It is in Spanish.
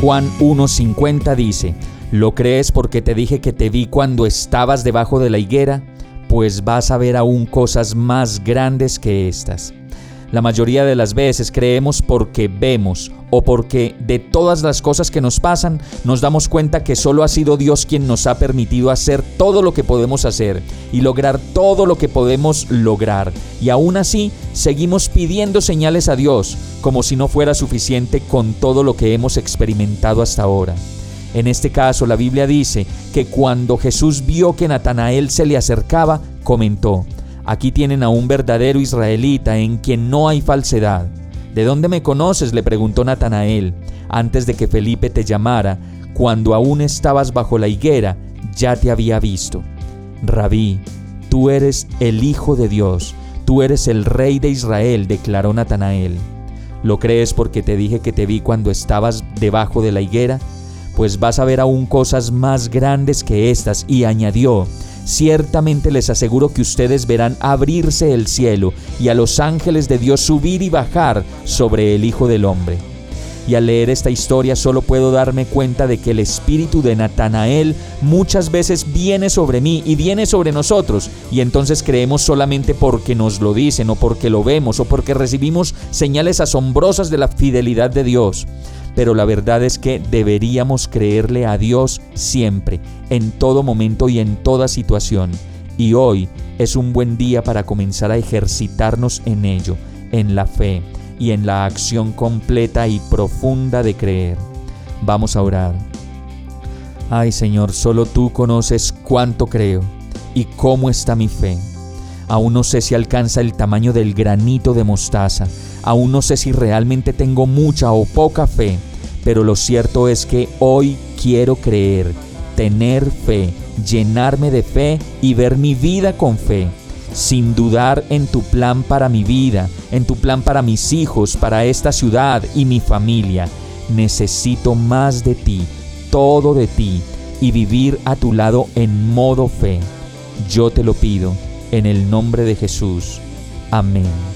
Juan 1.50 dice, ¿lo crees porque te dije que te vi cuando estabas debajo de la higuera? pues vas a ver aún cosas más grandes que estas. La mayoría de las veces creemos porque vemos o porque de todas las cosas que nos pasan nos damos cuenta que solo ha sido Dios quien nos ha permitido hacer todo lo que podemos hacer y lograr todo lo que podemos lograr. Y aún así seguimos pidiendo señales a Dios como si no fuera suficiente con todo lo que hemos experimentado hasta ahora. En este caso, la Biblia dice que cuando Jesús vio que Natanael se le acercaba, comentó, Aquí tienen a un verdadero israelita en quien no hay falsedad. ¿De dónde me conoces? le preguntó Natanael, antes de que Felipe te llamara, cuando aún estabas bajo la higuera, ya te había visto. Rabí, tú eres el Hijo de Dios, tú eres el Rey de Israel, declaró Natanael. ¿Lo crees porque te dije que te vi cuando estabas debajo de la higuera? pues vas a ver aún cosas más grandes que estas. Y añadió, ciertamente les aseguro que ustedes verán abrirse el cielo y a los ángeles de Dios subir y bajar sobre el Hijo del Hombre. Y al leer esta historia solo puedo darme cuenta de que el espíritu de Natanael muchas veces viene sobre mí y viene sobre nosotros, y entonces creemos solamente porque nos lo dicen o porque lo vemos o porque recibimos señales asombrosas de la fidelidad de Dios pero la verdad es que deberíamos creerle a Dios siempre, en todo momento y en toda situación. Y hoy es un buen día para comenzar a ejercitarnos en ello, en la fe y en la acción completa y profunda de creer. Vamos a orar. Ay Señor, solo tú conoces cuánto creo y cómo está mi fe. Aún no sé si alcanza el tamaño del granito de mostaza. Aún no sé si realmente tengo mucha o poca fe. Pero lo cierto es que hoy quiero creer, tener fe, llenarme de fe y ver mi vida con fe. Sin dudar en tu plan para mi vida, en tu plan para mis hijos, para esta ciudad y mi familia. Necesito más de ti, todo de ti, y vivir a tu lado en modo fe. Yo te lo pido en el nombre de Jesús. Amén.